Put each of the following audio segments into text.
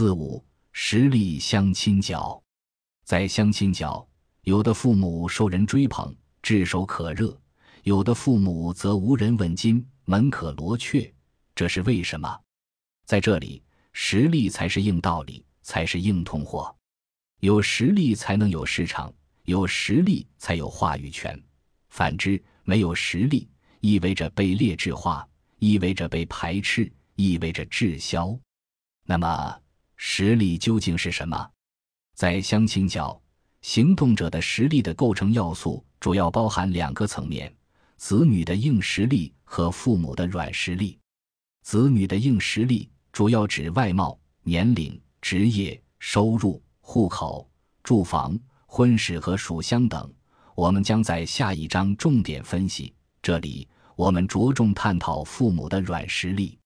四五实力相亲角，在相亲角，有的父母受人追捧，炙手可热；有的父母则无人问津，门可罗雀。这是为什么？在这里，实力才是硬道理，才是硬通货。有实力才能有市场，有实力才有话语权。反之，没有实力，意味着被劣质化，意味着被排斥，意味着滞销。那么，实力究竟是什么？在相亲角，行动者的实力的构成要素主要包含两个层面：子女的硬实力和父母的软实力。子女的硬实力主要指外貌、年龄、职业、收入、户口、住房、婚史和属相等。我们将在下一章重点分析。这里我们着重探讨父母的软实力，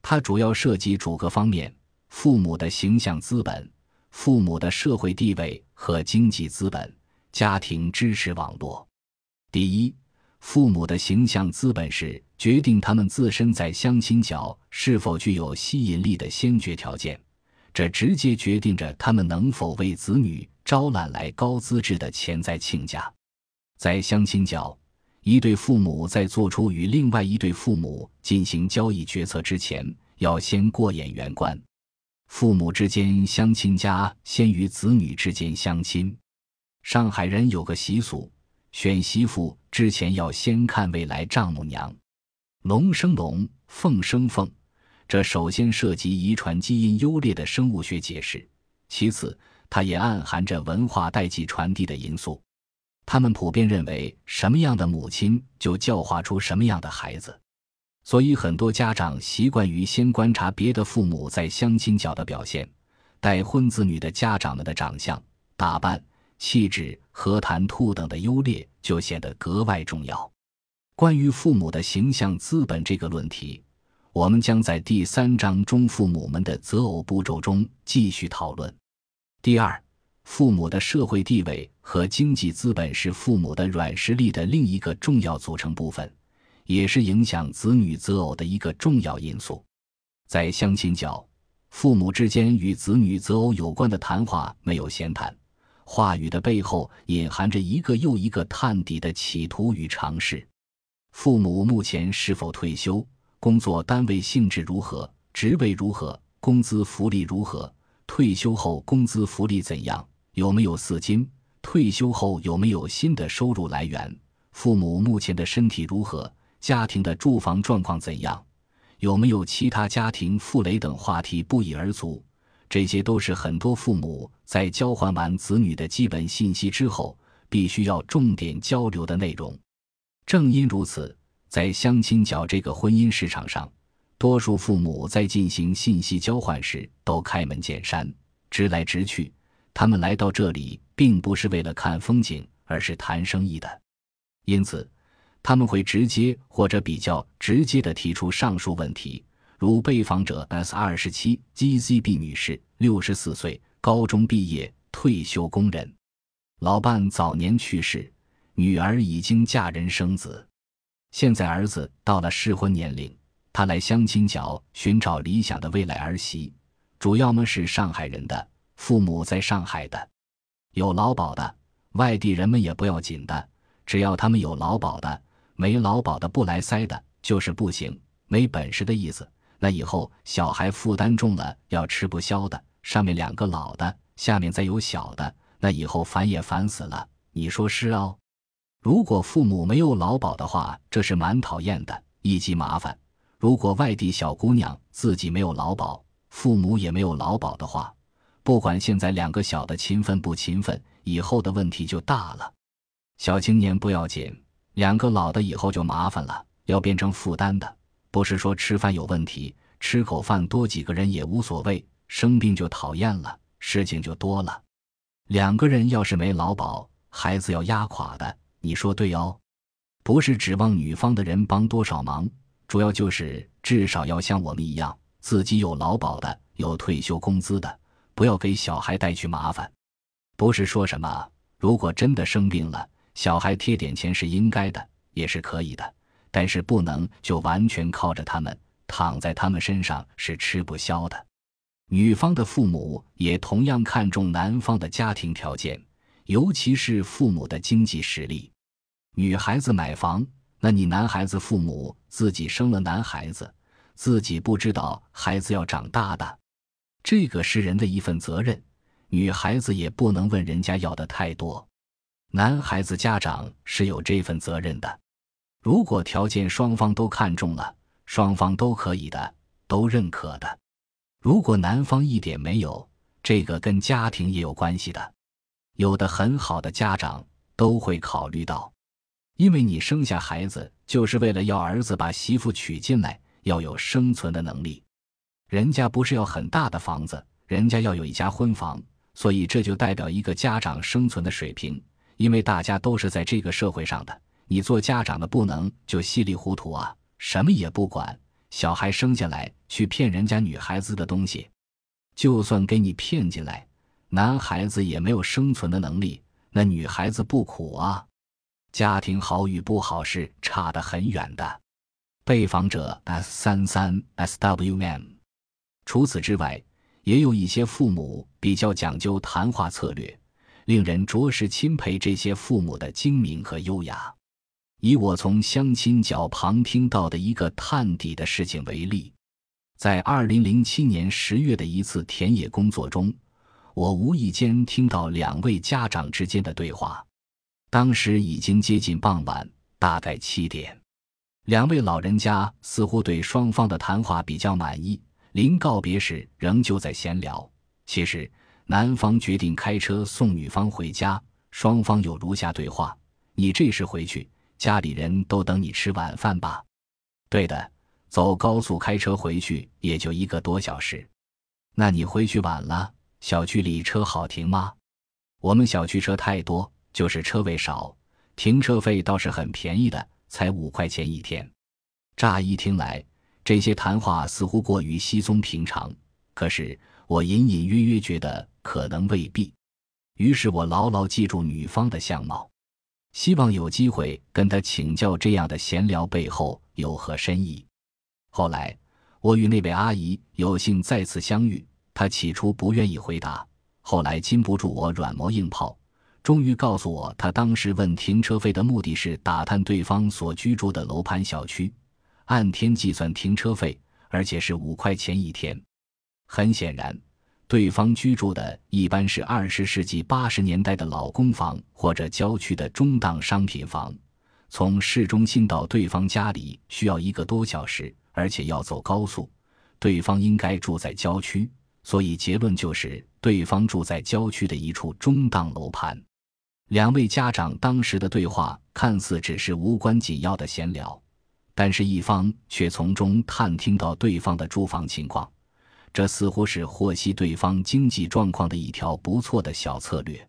它主要涉及主个方面。父母的形象资本、父母的社会地位和经济资本、家庭支持网络。第一，父母的形象资本是决定他们自身在相亲角是否具有吸引力的先决条件，这直接决定着他们能否为子女招揽来高资质的潜在亲家。在相亲角，一对父母在做出与另外一对父母进行交易决策之前，要先过眼缘关。父母之间相亲家先于子女之间相亲。上海人有个习俗，选媳妇之前要先看未来丈母娘。龙生龙，凤生凤，这首先涉及遗传基因优劣的生物学解释，其次它也暗含着文化代际传递的因素。他们普遍认为，什么样的母亲就教化出什么样的孩子。所以，很多家长习惯于先观察别的父母在相亲角的表现，待婚子女的家长们的长相、打扮、气质和谈吐等的优劣就显得格外重要。关于父母的形象资本这个论题，我们将在第三章中父母们的择偶步骤中继续讨论。第二，父母的社会地位和经济资本是父母的软实力的另一个重要组成部分。也是影响子女择偶的一个重要因素。在相亲角，父母之间与子女择偶有关的谈话没有闲谈，话语的背后隐含着一个又一个探底的企图与尝试。父母目前是否退休？工作单位性质如何？职位如何？工资福利如何？退休后工资福利怎样？有没有四金？退休后有没有新的收入来源？父母目前的身体如何？家庭的住房状况怎样？有没有其他家庭负累等话题不一而足？这些都是很多父母在交换完子女的基本信息之后，必须要重点交流的内容。正因如此，在相亲角这个婚姻市场上，多数父母在进行信息交换时都开门见山，直来直去。他们来到这里，并不是为了看风景，而是谈生意的。因此。他们会直接或者比较直接地提出上述问题，如被访者 S 二十七 GZB 女士，六十四岁，高中毕业，退休工人，老伴早年去世，女儿已经嫁人生子，现在儿子到了适婚年龄，他来相亲角寻找理想的未来儿媳，主要么是上海人的，父母在上海的，有劳保的，外地人们也不要紧的，只要他们有劳保的。没劳保的不来塞的，就是不行，没本事的意思。那以后小孩负担重了，要吃不消的。上面两个老的，下面再有小的，那以后烦也烦死了。你说是哦？如果父母没有劳保的话，这是蛮讨厌的，一级麻烦。如果外地小姑娘自己没有劳保，父母也没有劳保的话，不管现在两个小的勤奋不勤奋，以后的问题就大了。小青年不要紧。两个老的以后就麻烦了，要变成负担的。不是说吃饭有问题，吃口饭多几个人也无所谓，生病就讨厌了，事情就多了。两个人要是没劳保，孩子要压垮的。你说对哦？不是指望女方的人帮多少忙，主要就是至少要像我们一样，自己有劳保的，有退休工资的，不要给小孩带去麻烦。不是说什么，如果真的生病了。小孩贴点钱是应该的，也是可以的，但是不能就完全靠着他们，躺在他们身上是吃不消的。女方的父母也同样看重男方的家庭条件，尤其是父母的经济实力。女孩子买房，那你男孩子父母自己生了男孩子，自己不知道孩子要长大的，这个是人的一份责任。女孩子也不能问人家要的太多，男孩子家长是有这份责任的。如果条件双方都看中了，双方都可以的，都认可的。如果男方一点没有，这个跟家庭也有关系的。有的很好的家长都会考虑到，因为你生下孩子就是为了要儿子把媳妇娶进来，要有生存的能力。人家不是要很大的房子，人家要有一家婚房，所以这就代表一个家长生存的水平。因为大家都是在这个社会上的，你做家长的不能就稀里糊涂啊，什么也不管。小孩生下来去骗人家女孩子的东西，就算给你骗进来，男孩子也没有生存的能力，那女孩子不苦啊？家庭好与不好是差得很远的。被访者 S 三三 SWM。除此之外，也有一些父母比较讲究谈话策略，令人着实钦佩这些父母的精明和优雅。以我从相亲角旁听到的一个探底的事情为例，在二零零七年十月的一次田野工作中，我无意间听到两位家长之间的对话。当时已经接近傍晚，大概七点，两位老人家似乎对双方的谈话比较满意。临告别时，仍旧在闲聊。其实，男方决定开车送女方回家，双方有如下对话：“你这时回去。”家里人都等你吃晚饭吧？对的，走高速开车回去也就一个多小时。那你回去晚了，小区里车好停吗？我们小区车太多，就是车位少，停车费倒是很便宜的，才五块钱一天。乍一听来，这些谈话似乎过于稀松平常，可是我隐隐约约觉得可能未必。于是我牢牢记住女方的相貌。希望有机会跟她请教这样的闲聊背后有何深意。后来，我与那位阿姨有幸再次相遇，她起初不愿意回答，后来禁不住我软磨硬泡，终于告诉我，她当时问停车费的目的是打探对方所居住的楼盘小区，按天计算停车费，而且是五块钱一天。很显然。对方居住的一般是二十世纪八十年代的老公房或者郊区的中档商品房，从市中心到对方家里需要一个多小时，而且要走高速。对方应该住在郊区，所以结论就是对方住在郊区的一处中档楼盘。两位家长当时的对话看似只是无关紧要的闲聊，但是一方却从中探听到对方的住房情况。这似乎是获悉对方经济状况的一条不错的小策略。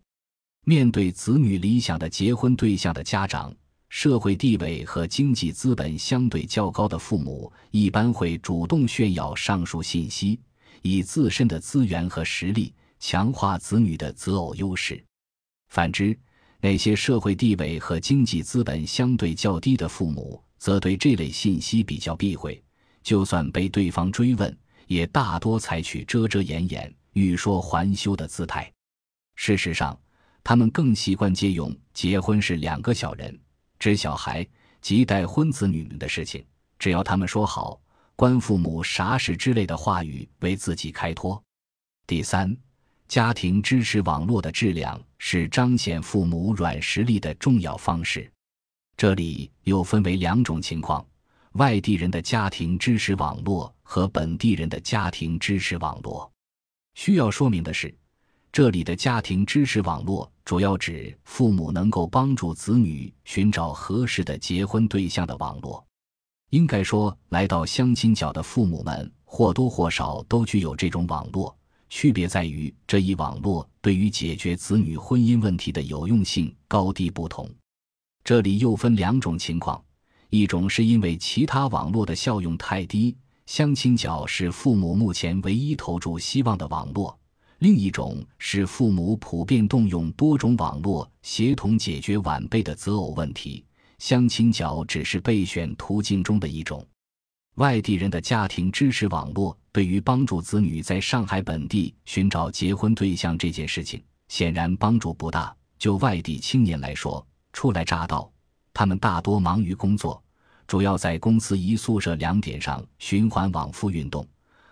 面对子女理想的结婚对象的家长，社会地位和经济资本相对较高的父母一般会主动炫耀上述信息，以自身的资源和实力强化子女的择偶优势。反之，那些社会地位和经济资本相对较低的父母则对这类信息比较避讳，就算被对方追问。也大多采取遮遮掩掩、欲说还休的姿态。事实上，他们更习惯借用“结婚是两个小人，指小孩及待婚子女们的事情，只要他们说好，关父母啥事”之类的话语为自己开脱。第三，家庭支持网络的质量是彰显父母软实力的重要方式。这里又分为两种情况。外地人的家庭支持网络和本地人的家庭支持网络，需要说明的是，这里的家庭支持网络主要指父母能够帮助子女寻找合适的结婚对象的网络。应该说，来到相亲角的父母们或多或少都具有这种网络，区别在于这一网络对于解决子女婚姻问题的有用性高低不同。这里又分两种情况。一种是因为其他网络的效用太低，相亲角是父母目前唯一投注希望的网络；另一种是父母普遍动用多种网络协同解决晚辈的择偶问题，相亲角只是备选途径中的一种。外地人的家庭支持网络对于帮助子女在上海本地寻找结婚对象这件事情，显然帮助不大。就外地青年来说，初来乍到，他们大多忙于工作，主要在公司一宿舍两点上循环往复运动，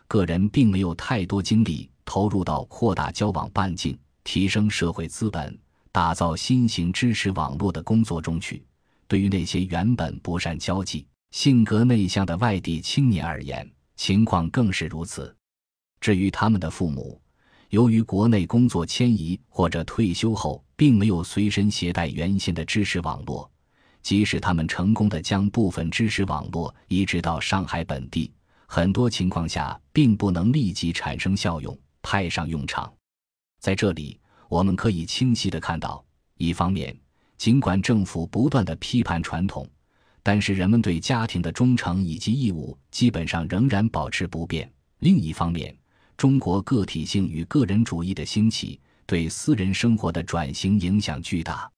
个人并没有太多精力投入到扩大交往半径、提升社会资本、打造新型支持网络的工作中去。对于那些原本不善交际、性格内向的外地青年而言，情况更是如此。至于他们的父母，由于国内工作迁移或者退休后，并没有随身携带原先的知识网络，即使他们成功的将部分知识网络移植到上海本地，很多情况下并不能立即产生效用，派上用场。在这里，我们可以清晰的看到，一方面，尽管政府不断的批判传统，但是人们对家庭的忠诚以及义务基本上仍然保持不变；另一方面，中国个体性与个人主义的兴起，对私人生活的转型影响巨大。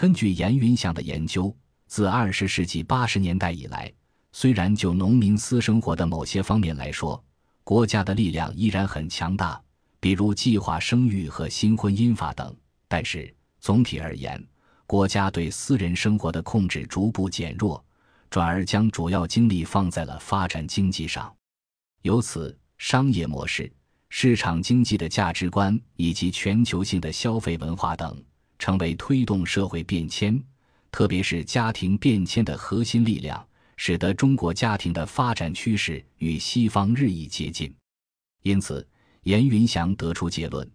根据严云祥的研究，自二十世纪八十年代以来，虽然就农民私生活的某些方面来说，国家的力量依然很强大，比如计划生育和新婚姻法等，但是总体而言，国家对私人生活的控制逐步减弱，转而将主要精力放在了发展经济上，由此。商业模式、市场经济的价值观以及全球性的消费文化等，成为推动社会变迁，特别是家庭变迁的核心力量，使得中国家庭的发展趋势与西方日益接近。因此，严云祥得出结论。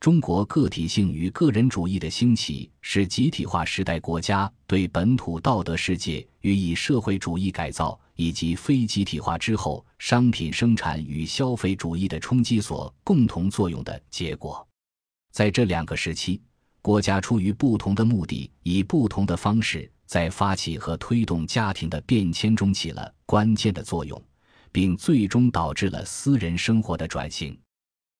中国个体性与个人主义的兴起，是集体化时代国家对本土道德世界予以社会主义改造，以及非集体化之后商品生产与消费主义的冲击所共同作用的结果。在这两个时期，国家出于不同的目的，以不同的方式，在发起和推动家庭的变迁中起了关键的作用，并最终导致了私人生活的转型。